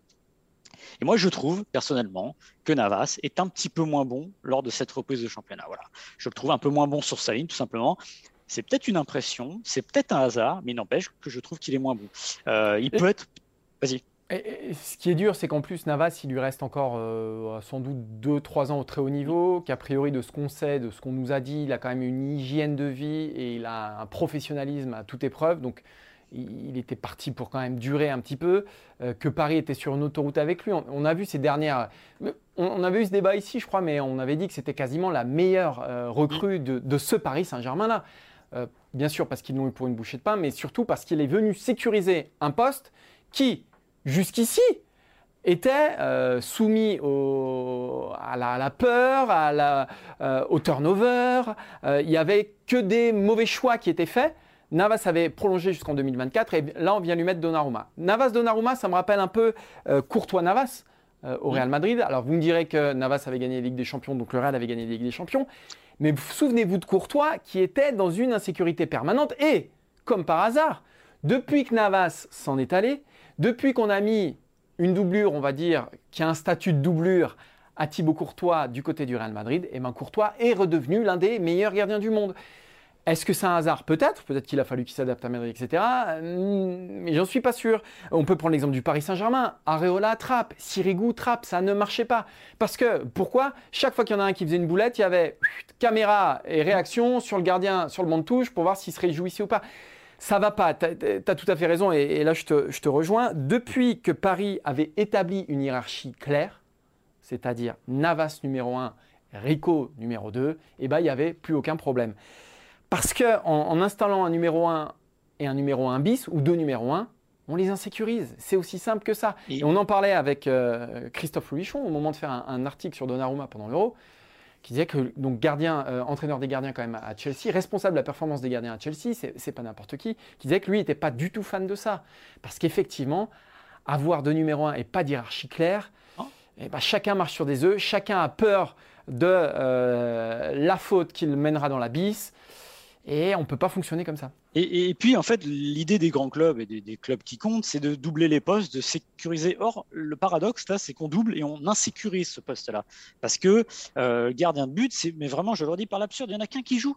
Et moi, je trouve personnellement que Navas est un petit peu moins bon lors de cette reprise de championnat. Voilà, je le trouve un peu moins bon sur sa ligne, tout simplement. C'est peut-être une impression, c'est peut-être un hasard, mais n'empêche que je trouve qu'il est moins bon. il peut être Vas-y. ce qui est dur, c'est qu'en plus, Navas, il lui reste encore euh, sans doute 2-3 ans au très haut niveau, qu'a priori, de ce qu'on sait, de ce qu'on nous a dit, il a quand même une hygiène de vie et il a un professionnalisme à toute épreuve. Donc, il était parti pour quand même durer un petit peu, euh, que Paris était sur une autoroute avec lui. On, a vu ces dernières. On, avait eu ce débat ici, je crois, mais on avait dit que c'était quasiment la meilleure euh, recrue de, ce Paris Saint-Germain-là. Bien sûr, parce qu'ils l'ont eu pour une bouchée de pain, mais surtout parce qu'il est venu sécuriser un poste qui, jusqu'ici, était euh, soumis à, la, peur, euh, au turnover. Euh, il n'y avait que des mauvais choix qui étaient faits. Navas avait prolongé jusqu'en 2024 et là on vient lui mettre Donnarumma. Navas Donnarumma, ça me rappelle un peu Courtois Navas au Real Madrid. Alors vous me direz que Navas avait gagné la Ligue des Champions, donc le Real avait gagné la Ligue des Champions. Mais souvenez-vous de Courtois qui était dans une insécurité permanente et, comme par hasard, depuis que Navas s'en est allé, depuis qu'on a mis une doublure, on va dire, qui a un statut de doublure à Thibaut Courtois du côté du Real Madrid, et eh ben Courtois est redevenu l'un des meilleurs gardiens du monde. Est-ce que c'est un hasard Peut-être. Peut-être qu'il a fallu qu'il s'adapte à Madrid, etc. Mais j'en suis pas sûr. On peut prendre l'exemple du Paris Saint-Germain. Areola trappe, Sirigu trappe, ça ne marchait pas. Parce que, pourquoi? Chaque fois qu'il y en a un qui faisait une boulette, il y avait caméra et réaction sur le gardien, sur le banc de touche pour voir s'il se réjouissait ou pas ça va pas. Tu as, tout à fait raison et, là je te, rejoins. Depuis que Paris avait établi une hiérarchie claire, c'est-à-dire Navas numéro 1, Rico numéro 2, eh ben, il n'y avait plus aucun problème. Parce qu'en en, installant un numéro 1 et un numéro 1 bis ou deux numéros 1, on les insécurise. C'est aussi simple que ça. Et, on en parlait avec euh, Christophe Louichon au moment de faire un, un article sur Donnarumma pendant l'Euro qui disait que donc gardien, euh, entraîneur des gardiens quand même à Chelsea, responsable de la performance des gardiens à Chelsea, c'est pas n'importe qui, qui disait que lui n'était pas du tout fan de ça. Parce qu'effectivement, avoir de numéro 1 et pas d'hierarchie claire, oh. et eh ben, chacun marche sur des œufs, chacun a peur de euh, la faute qu'il mènera dans la bise. Et on ne peut pas fonctionner comme ça. Et, puis, en fait, l'idée des grands clubs et des, clubs qui comptent, c'est de doubler les postes, de sécuriser. Or, le paradoxe, là, c'est qu'on double et on insécurise ce poste-là. Parce que euh, gardien de but, c'est, mais vraiment, je le dis par l'absurde, il n'y en a qu'un qui joue.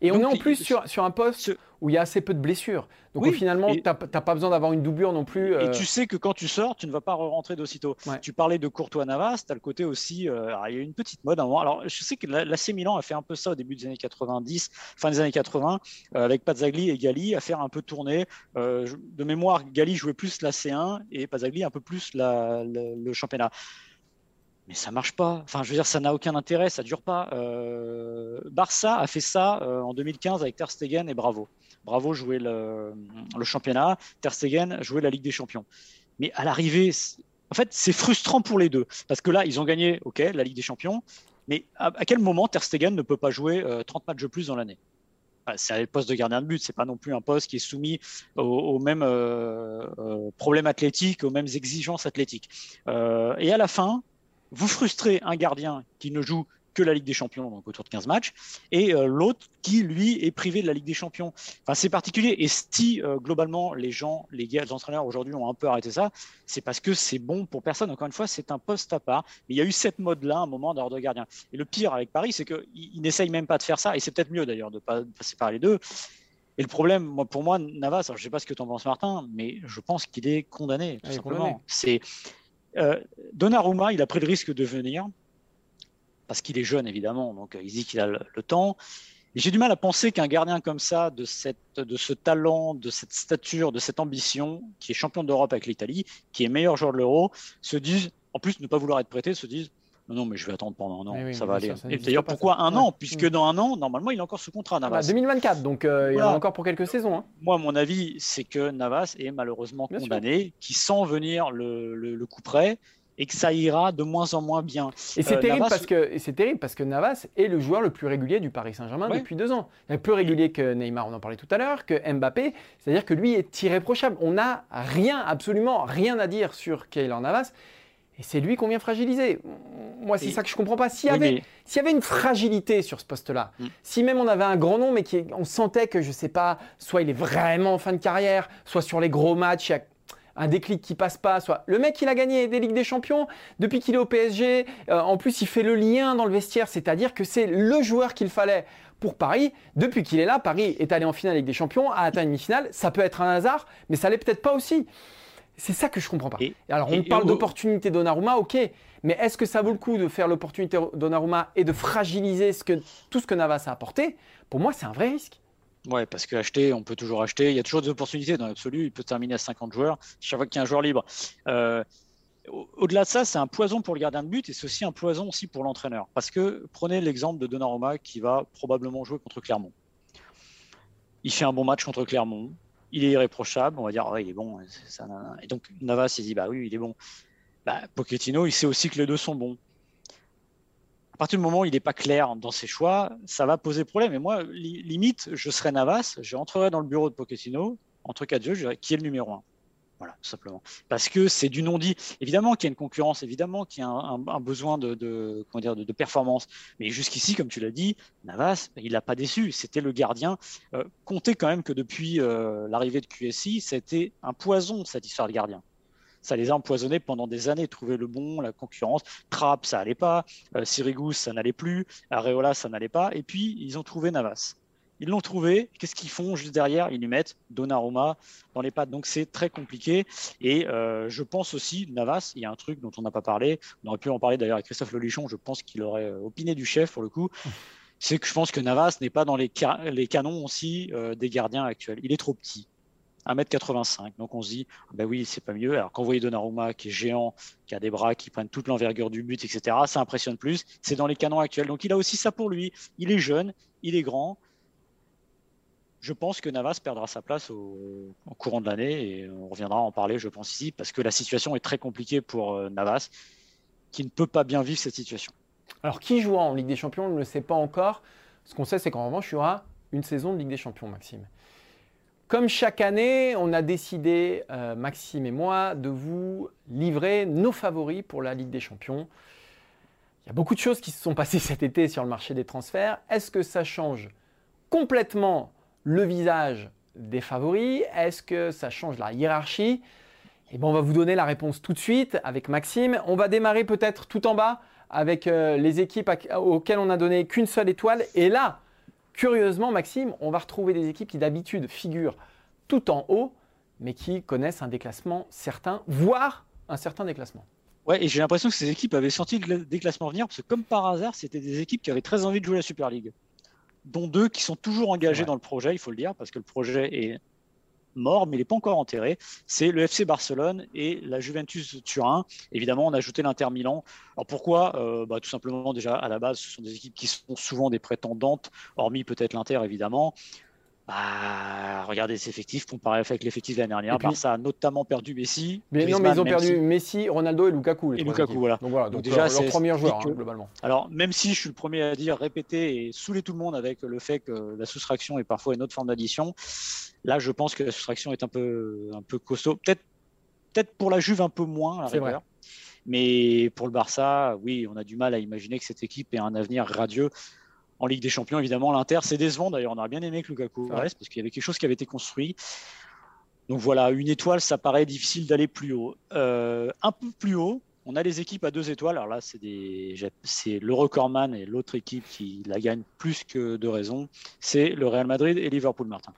Et on est en plus sur, sur un poste où il y a assez peu de blessures. Donc finalement, tu n'as pas besoin d'avoir une doublure non plus. Et euh, tu sais que quand tu sors, tu ne vas pas rentrer d'aussitôt. Tu parlais de Courtois Navas, tu as le côté aussi. Euh, il y a une petite mode à un moment. Alors je sais que l'AC Milan a fait un peu ça au début des années 90, fin des années 80, euh, avec Pazzagli et Gali, à faire un peu tourner. de mémoire, Gali jouait plus la C1 et Pazzagli un peu plus la, le championnat mais ça marche pas. Enfin, je veux dire, ça n'a aucun intérêt, ça dure pas. Euh, Barça a fait ça euh, en 2015 avec Ter Stegen et Bravo. Bravo jouait le, championnat, Ter Stegen jouait la Ligue des Champions. Mais à l'arrivée, en fait, c'est frustrant pour les deux parce que là, ils ont gagné, ok, la Ligue des Champions, mais à, quel moment Ter Stegen ne peut pas jouer 30 euh, matchs de plus dans l'année? C'est le poste de gardien de but, c'est pas non plus un poste qui est soumis aux, mêmes problèmes athlétiques, aux mêmes exigences athlétiques. et à la fin, vous frustrez un gardien qui ne joue que la Ligue des Champions, donc autour de 15 matchs, et euh, l'autre qui, lui, est privé de la Ligue des Champions. Enfin, c'est particulier. Et si, euh, globalement, les gens, les, gars, les entraîneurs aujourd'hui ont un peu arrêté ça, c'est parce que c'est bon pour personne. Encore une fois, c'est un poste à part. Mais il y a eu cette mode-là, un moment, d'ordre de gardien. Et le pire avec Paris, c'est qu'ils n'essayent même pas de faire ça. Et c'est peut-être mieux, d'ailleurs, de pas passer par les deux. Et le problème, moi, pour moi, Navas, je ne sais pas ce que tu en penses, Martin, mais je pense qu'il est condamné, tout simplement. C'est euh, Donnarumma, il a pris le risque de venir parce qu'il est jeune évidemment, donc euh, il dit qu'il a le, temps. J'ai du mal à penser qu'un gardien comme ça, de ce talent, de cette stature, de cette ambition, qui est champion d'Europe avec l'Italie, qui est meilleur joueur de l'Euro, se dise, en plus de ne pas vouloir être prêté, se dise non, non, mais je vais attendre pendant un an, ça va aller. et d'ailleurs, pourquoi un an Puisque dans un an, normalement, il est encore sous contrat, Navas. 2024, donc euh, il y en a encore pour quelques saisons. Hein. Moi, mon avis, c'est que Navas est malheureusement condamné, qui sent venir le, le, le coup près et que ça ira de moins en moins bien. Et c'est euh, terrible, parce que, c'est terrible parce que Navas est le joueur le plus régulier du Paris Saint-Germain depuis deux ans. Plus régulier que Neymar, on en parlait tout à l'heure, que Mbappé. C'est-à-dire que lui est irréprochable. On n'a rien, absolument rien à dire sur Keylor Navas. Et c'est lui qu'on vient fragiliser. Moi, c'est ça que je ne comprends pas. S'il y, avait, y avait une fragilité sur ce poste-là, mm. si même on avait un grand nom, mais qu'on sentait que, je ne sais pas, soit il est vraiment en fin de carrière, soit sur les gros matchs, il y a un déclic qui passe pas, soit le mec il a gagné des Ligues des Champions depuis qu'il est au PSG, euh, en plus il fait le lien dans le vestiaire, c'est-à-dire que c'est le joueur qu'il fallait pour Paris. Depuis qu'il est là, Paris est allé en finale Ligue des Champions, a atteint une demi-finale, ça peut être un hasard, mais ça l'est peut-être pas aussi. C'est ça que je comprends pas. Alors on parle d'opportunité Donnarumma, ok, mais est-ce que ça vaut le coup de faire l'opportunité Donnarumma et de fragiliser ce que, tout ce que Navas a apporté? Pour moi, c'est un vrai risque. Ouais, parce qu'acheter, on peut toujours acheter. Il y a toujours des opportunités dans l'absolu. Il peut terminer à 50 joueurs chaque fois qu'il y a un joueur libre. Euh, au-delà de ça, c'est un poison pour le gardien de but et c'est aussi un poison aussi pour l'entraîneur. Parce que prenez l'exemple de Donnarumma qui va probablement jouer contre Clermont. Il fait un bon match contre Clermont. Il est irréprochable. On va dire, il est bon. Et donc Navas, il dit, bah oui, il est bon. Bah, Pochettino, il sait aussi que les deux sont bons à partir du moment où il n'est pas clair dans ses choix, ça va poser problème. Et moi, limite, je serais Navas, je rentrerais dans le bureau de Pochettino, entre quatre yeux, je dirais qui est le numéro un voilà, simplement. Parce que c'est du non-dit. Évidemment qu'il y a une concurrence, évidemment qu'il y a un, besoin de, performance. Mais jusqu'ici, comme tu l'as dit, Navas, il n'a pas déçu. C'était le gardien. Euh, comptez quand même que depuis euh, l'arrivée de QSI, c'était un poison cette histoire de gardien ça les a empoisonnés pendant des années. Trouver le bon, la concurrence. Trapp, ça n'allait pas. Euh, Sirigus, ça n'allait plus. Areola, ça n'allait pas. Et puis, ils ont trouvé Navas. Ils l'ont trouvé. Qu'est-ce qu'ils font juste derrière? Ils lui mettent Donnarumma dans les pattes. Donc c'est très compliqué. Et euh, je pense aussi, Navas, il y a un truc dont on n'a pas parlé. On aurait pu en parler d'ailleurs avec Christophe Lelichon. Je pense qu'il aurait euh, opiné du chef pour le coup. C'est que je pense que Navas n'est pas dans les, les canons aussi des gardiens actuels. Il est trop petit. 1m85. Donc on se dit, ben oui, c'est pas mieux. Alors quand vous voyez Donnarumma qui est géant, qui a des bras qui prennent toute l'envergure du but, etc., ça impressionne plus. C'est dans les canons actuels. Donc il a aussi ça pour lui. Il est jeune, il est grand. Je pense que Navas perdra sa place au, courant de l'année et on reviendra en parler, je pense, ici, parce que la situation est très compliquée pour euh, Navas, qui ne peut pas bien vivre cette situation. Alors qui jouera en Ligue des Champions, on ne le sait pas encore. Ce qu'on sait, c'est qu'en revanche, il y aura une saison de Ligue des Champions, Maxime. Comme chaque année, on a décidé, euh, Maxime et moi, de vous livrer nos favoris pour la Ligue des Champions. Il y a beaucoup de choses qui se sont passées *laughs* cet été sur le marché des transferts. Est-ce que ça change complètement le visage des favoris? Est-ce que ça change la hiérarchie? Eh bien, on va vous donner la réponse tout de suite avec Maxime. On va démarrer peut-être tout en bas avec euh, les équipes auxquelles on n'a donné qu'une seule étoile. Et là, Curieusement, Maxime, on va retrouver des équipes qui d'habitude figurent tout en haut, mais qui connaissent un déclassement certain, voire un certain déclassement. Ouais, et j'ai l'impression que ces équipes avaient senti le déclassement venir, parce que comme par hasard, c'était des équipes qui avaient très envie de jouer la Super League, dont deux qui sont toujours engagés dans le projet, il faut le dire, parce que le projet est mort, mais il n'est pas encore enterré. C'est le FC Barcelone et la Juventus Turin. Évidemment, on a ajouté l'Inter Milan. Alors pourquoi? Euh, bah, Tout simplement, déjà, à la base, ce sont des équipes qui sont souvent des prétendantes, hormis peut-être l'Inter, évidemment. Bah, regardez ces effectifs comparé avec l'effectif de l'année dernière. Puis, Barça a notamment perdu Messi. Mais non, mais ils ont perdu Messi, Ronaldo et Lukaku. et Lukaku, voilà. Donc voilà, donc, déjà, c'est leur premier joueur, hein, globalement. Alors, même si je suis le premier à dire, répéter et saouler tout le monde avec le fait que la soustraction est parfois une autre forme d'addition, là, je pense que la soustraction est un peu, un peu costaud. Peut-être peut pour la Juve un peu moins, à la Vrai. Mais pour le Barça, oui, on a du mal à imaginer que cette équipe ait un avenir radieux en Ligue des Champions, évidemment, l'Inter, c'est décevant. D'ailleurs, on aurait bien aimé que Lukaku reste parce qu'il y avait quelque chose qui avait été construit. Donc voilà, une étoile, ça paraît difficile d'aller plus haut. Euh, un peu plus haut, on a les équipes à deux étoiles. Alors là, c'est, c'est le recordman et l'autre équipe qui la gagne plus que de raison. C'est le Real Madrid et Liverpool, Martin.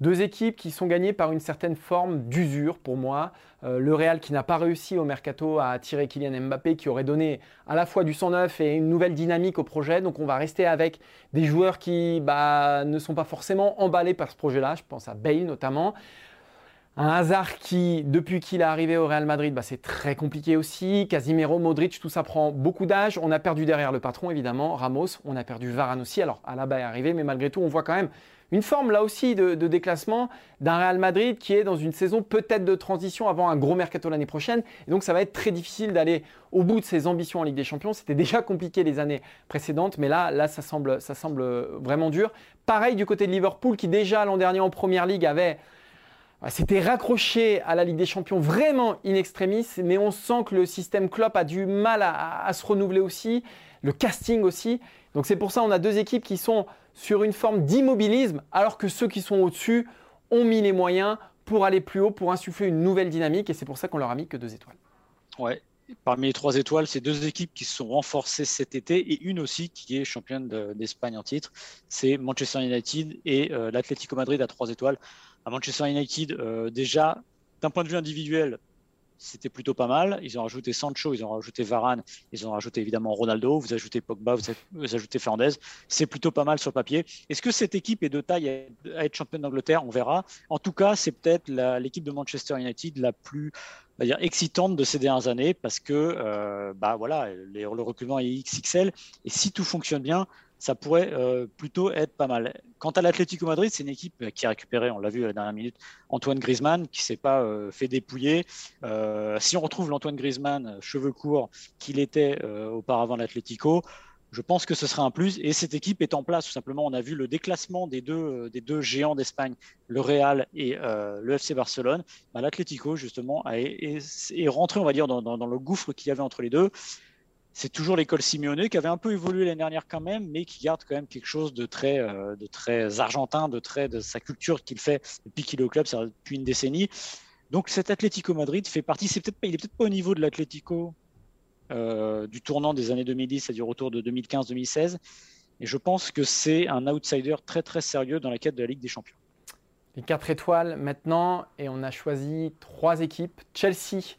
Deux équipes qui sont gagnées par une certaine forme d'usure pour moi. Euh, le Real qui n'a pas réussi au mercato à attirer Kylian Mbappé, qui aurait donné à la fois du sang neuf et une nouvelle dynamique au projet. Donc on va rester avec des joueurs qui bah, ne sont pas forcément emballés par ce projet-là. Je pense à Bale notamment. Un hasard qui, depuis qu'il est arrivé au Real Madrid, bah, c'est très compliqué aussi. Casimiro, Modric, tout ça prend beaucoup d'âge. On a perdu derrière le patron, évidemment, Ramos. On a perdu Varane aussi. Alors, Alaba est arrivé, mais malgré tout, on voit quand même une forme là aussi de, déclassement d'un Real Madrid qui est dans une saison peut-être de transition avant un gros mercato l'année prochaine. Et donc ça va être très difficile d'aller au bout de ses ambitions en Ligue des Champions. C'était déjà compliqué les années précédentes, mais là, là ça, semble, ça semble vraiment dur. Pareil du côté de Liverpool qui déjà l'an dernier en Première Ligue avait c'était raccroché à la Ligue des Champions vraiment in extremis, mais on sent que le système Klopp a du mal à, se renouveler aussi, le casting aussi. Donc c'est pour ça qu'on a deux équipes qui sont sur une forme d'immobilisme, alors que ceux qui sont au-dessus ont mis les moyens pour aller plus haut, pour insuffler une nouvelle dynamique, et c'est pour ça qu'on leur a mis que deux étoiles. Ouais. Parmi les trois étoiles, c'est deux équipes qui se sont renforcées cet été et une aussi qui est championne d'Espagne en titre. C'est Manchester United et euh, l'Atlético Madrid à trois étoiles. À Manchester United, euh, déjà, d'un point de vue individuel, c'était plutôt pas mal. Ils ont rajouté Sancho, ils ont rajouté Varane, ils ont rajouté évidemment Ronaldo, vous ajoutez Pogba, vous, ajoutez Fernandez. C'est plutôt pas mal sur le papier. Est-ce que cette équipe est de taille à être championne d'Angleterre? On verra. En tout cas, c'est peut-être l'équipe de Manchester United la plus dire, excitante de ces dernières années parce que euh, bah voilà, le recrutement est XXL et si tout fonctionne bien, ça pourrait euh, plutôt être pas mal. Quant à l'Atlético Madrid, c'est une équipe qui a récupéré, on l'a vu à la dernière minute, Antoine Griezmann, qui s'est pas euh, fait dépouiller. Euh, si on retrouve l'Antoine Griezmann, cheveux courts, qu'il était auparavant l'Atlético, je pense que ce sera un plus. Et cette équipe est en place, tout simplement. On a vu le déclassement des deux, géants d'Espagne, le Real et le FC Barcelone. Bah, L'Atlético, justement, est, rentré, on va dire, dans le gouffre qu'il y avait entre les deux c'est toujours l'école Simeone qui avait un peu évolué l'année dernière quand même, mais qui garde quand même quelque chose de très, euh, de très argentin, de très de sa culture qu'il fait depuis qu'il est au club, depuis une décennie. Donc cet Atlético Madrid fait partie. C'est peut-être il est peut-être pas au niveau de l'Atlético euh, du tournant des années 2010, c'est-à-dire autour de 2015-2016. Et je pense que c'est un outsider très très sérieux dans la quête de la Ligue des Champions. Les quatre étoiles maintenant, et on a choisi trois équipes. Chelsea,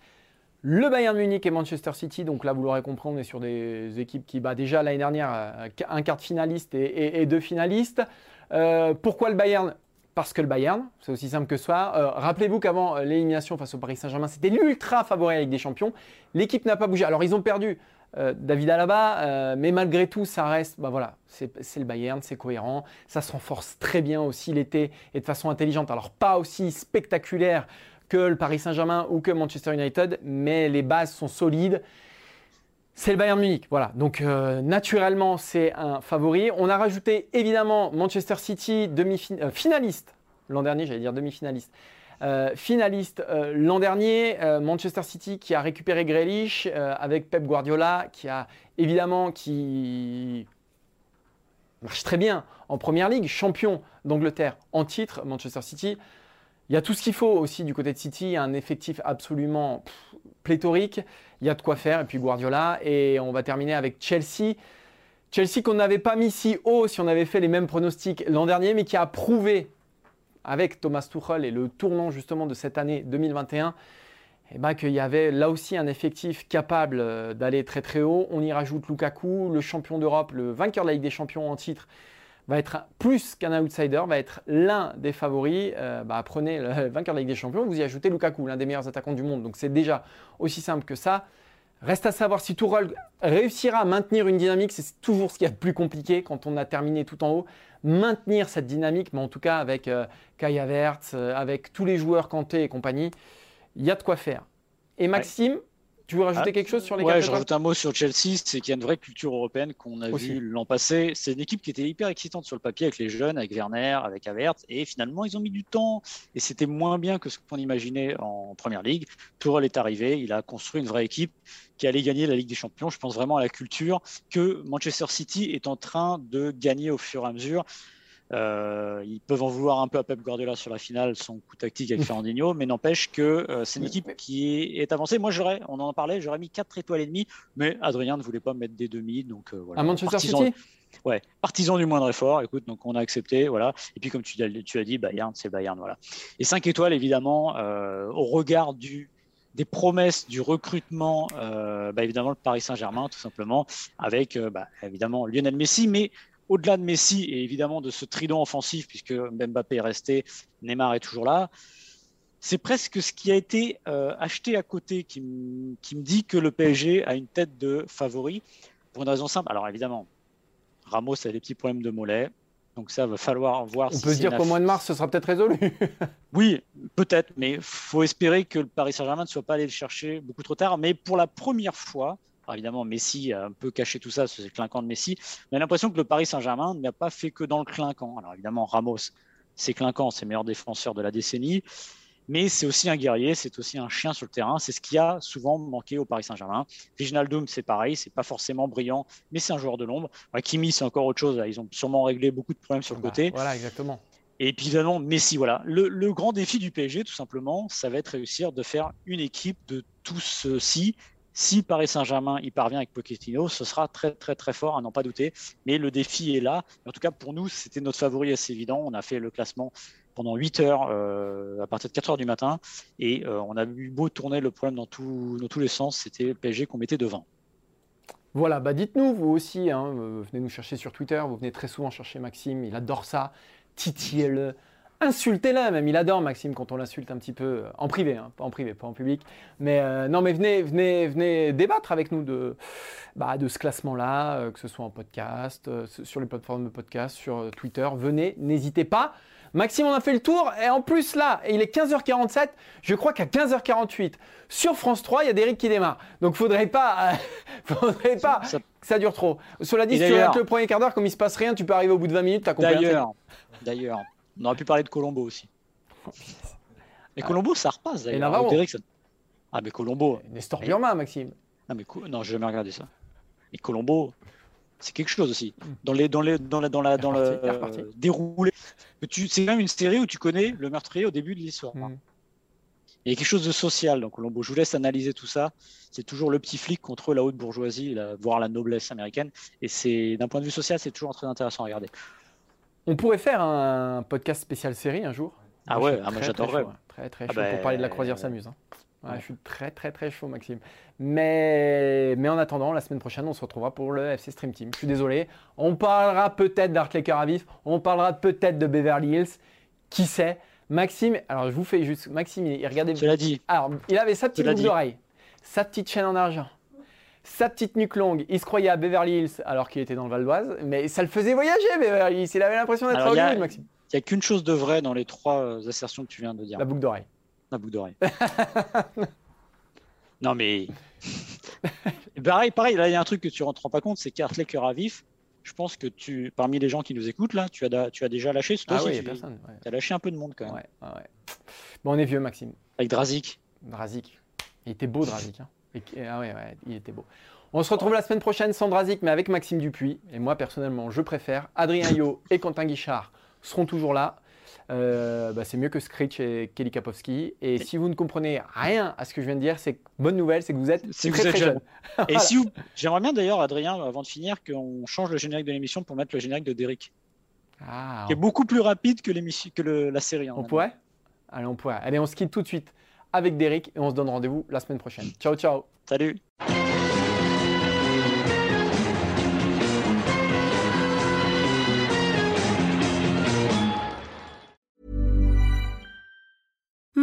le Bayern Munich et Manchester City. Donc là, vous l'aurez compris, on est sur des équipes qui, bah, déjà l'année dernière, euh, un quart de finaliste et, deux finalistes. Euh, pourquoi le Bayern? Parce que le Bayern, c'est aussi simple que ça. Euh, rappelez-vous qu'avant l'élimination face au Paris Saint-Germain, c'était l'ultra favori avec des champions. L'équipe n'a pas bougé. Alors ils ont perdu David Alaba, mais malgré tout, ça reste, bah voilà, c'est le Bayern, c'est cohérent. Ça se renforce très bien aussi l'été et de façon intelligente. Alors pas aussi spectaculaire que le Paris Saint-Germain ou que Manchester United, mais les bases sont solides. C'est le Bayern Munich, voilà. Donc euh, naturellement, c'est un favori. On a rajouté évidemment Manchester City, demi-finaliste euh, l'an dernier, j'allais dire demi-finaliste. Euh, finaliste l'an dernier, Manchester City qui a récupéré Grealish avec Pep Guardiola, qui a évidemment qui marche très bien en première ligue, champion d'Angleterre en titre, Manchester City. Il y a tout ce qu'il faut aussi du côté de City, un effectif absolument pléthorique, il y a de quoi faire, et puis Guardiola, et on va terminer avec Chelsea. Chelsea qu'on n'avait pas mis si haut si on avait fait les mêmes pronostics l'an dernier, mais qui a prouvé avec Thomas Tuchel et le tournant justement de cette année 2021, eh ben, qu'il y avait là aussi un effectif capable euh, d'aller très très haut. On y rajoute Lukaku, le champion d'Europe, le vainqueur de la Ligue des Champions en titre, va être plus qu'un outsider, va être l'un des favoris. Euh, bah, prenez le *laughs* vainqueur de la Ligue des Champions, vous y ajoutez Lukaku, l'un des meilleurs attaquants du monde. Donc c'est déjà aussi simple que ça. Reste à savoir si Tourelle réussira à maintenir une dynamique. C'est toujours ce qui est le plus compliqué quand on a terminé tout en haut. Maintenir cette dynamique, mais en tout cas avec euh, Kai Havertz, euh, avec tous les joueurs Kanté et compagnie, il y a de quoi faire. Et Maxime, tu veux rajouter ah, quelque chose sur les Ouais, je rajoute un mot sur Chelsea, c'est qu'il y a une vraie culture européenne qu'on a vue l'an passé. C'est une équipe qui était hyper excitante sur le papier avec les jeunes, avec Werner, avec Avert, et finalement ils ont mis du temps et c'était moins bien que ce qu'on imaginait en première ligue. Tourelle est arrivé, il a construit une vraie équipe qui allait gagner la Ligue des Champions. Je pense vraiment à la culture que Manchester City est en train de gagner au fur et à mesure. Euh, ils peuvent en vouloir un peu à Pep Guardiola sur la finale, son coup tactique avec *laughs* Fernandinho, mais n'empêche que euh, c'est une équipe qui est, avancée. Moi, j'aurais, on en parlait, j'aurais mis 4 étoiles et demie, mais Adrien ne voulait pas mettre des demi, donc euh, voilà. À Manchester City? Ouais, partisan du moindre effort. Écoute, donc on a accepté, voilà. Et puis comme tu, tu as dit, Bayern, c'est Bayern, voilà. Et 5 étoiles, évidemment, au regard du des promesses du recrutement, bah, évidemment le Paris Saint-Germain, tout simplement, avec bah, évidemment Lionel Messi, mais au-delà de Messi et évidemment de ce trident offensif, puisque Mbappé est resté, Neymar est toujours là, c'est presque ce qui a été euh, acheté à côté qui, me dit que le PSG a une tête de favori pour une raison simple. Alors évidemment, Ramos a des petits problèmes de mollet. Donc ça va falloir voir. On peut se dire qu'au mois de mars, ce sera peut-être résolu. *laughs* oui, peut-être, mais faut espérer que le Paris Saint-Germain ne soit pas allé le chercher beaucoup trop tard. Mais pour la première fois, évidemment, Messi a un peu caché tout ça, c'est le clinquant de Messi. On a l'impression que le Paris Saint-Germain n'a pas fait que dans le clinquant. Alors évidemment, Ramos, c'est clinquant, c'est le meilleur défenseur de la décennie. Mais c'est aussi un guerrier, c'est aussi un chien sur le terrain. C'est ce qui a souvent manqué au Paris Saint-Germain. Doom, c'est pareil, c'est pas forcément brillant, mais c'est un joueur de l'ombre. Kimi, c'est encore autre chose. Ils ont sûrement réglé beaucoup de problèmes sur le bah, côté. Voilà, exactement. Et puis évidemment, Messi, voilà. Le, le, grand défi du PSG, tout simplement, ça va être réussir de faire une équipe de tous ceux-ci si Paris Saint-Germain y parvient avec Pochettino, ce sera très très très fort, à n'en pas douter. Mais le défi est là. En tout cas, pour nous, c'était notre favori assez évident. On a fait le classement pendant 8 heures, euh, à partir de 4 heures du matin. Et euh, on a eu beau tourner le problème dans, tous les sens. C'était le PSG qu'on mettait devant. Voilà, bah dites-nous, vous aussi, hein, euh, venez nous chercher sur Twitter, vous venez très souvent chercher Maxime, il adore ça, titillez-le, insultez-la même. Il adore Maxime quand on l'insulte un petit peu euh, en privé, hein, pas en privé, pas en public. Mais euh, non, mais venez, venez, venez débattre avec nous de, bah, de ce classement-là, euh, que ce soit en podcast, sur les plateformes de podcast, sur Twitter. Venez, n'hésitez pas. Maxime, on a fait le tour et en plus là, il est 15h47. Je crois qu'à 15h48 sur France 3, il y a Derek qui démarre. Donc faudrait pas, *laughs* faudrait pas ça, que ça dure trop. Cela dit, si tu regardes le premier quart d'heure, comme il se passe rien, tu peux arriver au bout de 20 minutes, as compris. D'ailleurs, d'ailleurs, on aurait pu parler de Colombo aussi. *laughs* Mais Colombo, ça repasse d'ailleurs. Ah, mais Colombo. Nestor Burma, Maxime. Ah, mais non, j'ai jamais regardé ça. Et Colombo, c'est quelque chose aussi. Dans les, dans les, dans la, dans la, dans le déroulé. C'est quand même une série où tu connais le meurtrier au début de l'histoire. Mm. Il y a quelque chose de social dans Colombo. Je vous laisse analyser tout ça. C'est toujours le petit flic contre la haute bourgeoisie, voire la noblesse américaine. Et c'est d'un point de vue social, c'est toujours très intéressant à regarder. On pourrait faire un podcast spécial série un jour. Ah ouais, moi ah, j'adorerais. Très très ah chaud pour parler de la bah, croisière s'amuse. Hein. Je suis très très très chaud, Maxime. Mais, mais en attendant, la semaine prochaine, on se retrouvera pour le FC Stream Team. Je suis désolé. On parlera peut-être d'Art Laker à vif. On parlera peut-être de Beverly Hills. Qui sait? Maxime, alors je vous fais juste. Maxime, il regardait. L'as dit. Alors, il avait sa petite boucle d'oreille, sa petite chaîne en argent, sa petite nuque longue. Il se croyait à Beverly Hills alors qu'il était dans le Val d'Oise, mais ça le faisait voyager, Beverly Hills. Il avait l'impression d'être à Maxime. Il n'y a qu'une chose de vrai dans les trois euh, assertions que tu viens de dire. La boucle d'oreille. La boucle d'oreille. *laughs* non, mais. *laughs* pareil, pareil, là, il y a un truc que tu ne rends pas compte c'est qu'Artley Cœur à vif, je pense que tu, parmi les gens qui nous écoutent, là, tu as, tu as déjà lâché. ah oui, tu personne. as lâché un peu de monde quand même. Ouais, ouais. Bon, on est vieux, Maxime. Avec Drazik. Drazik. Il était beau, Drazik. Hein ah ouais, ouais, il était beau. On se retrouve la semaine prochaine sans Drazik, mais avec Maxime Dupuis. Et moi, personnellement, je préfère. Adrien Yo et Quentin Guichard seront toujours là. Euh, bah, c'est mieux que Screech et Kelly Kapowski. Et si vous ne comprenez rien à ce que je viens de dire, c'est bonne nouvelle, c'est que vous êtes très, très jeune. Et *laughs* si vous... j'aimerais bien d'ailleurs, Adrien, avant de finir, qu'on change le générique de l'émission pour mettre le générique de Derek. Ah, qui est beaucoup plus rapide que, que la série. On pourrait? Allez, on pourrait. Allez, on se quitte tout de suite avec Derek et on se donne rendez-vous la semaine prochaine. Ciao, ciao. Salut.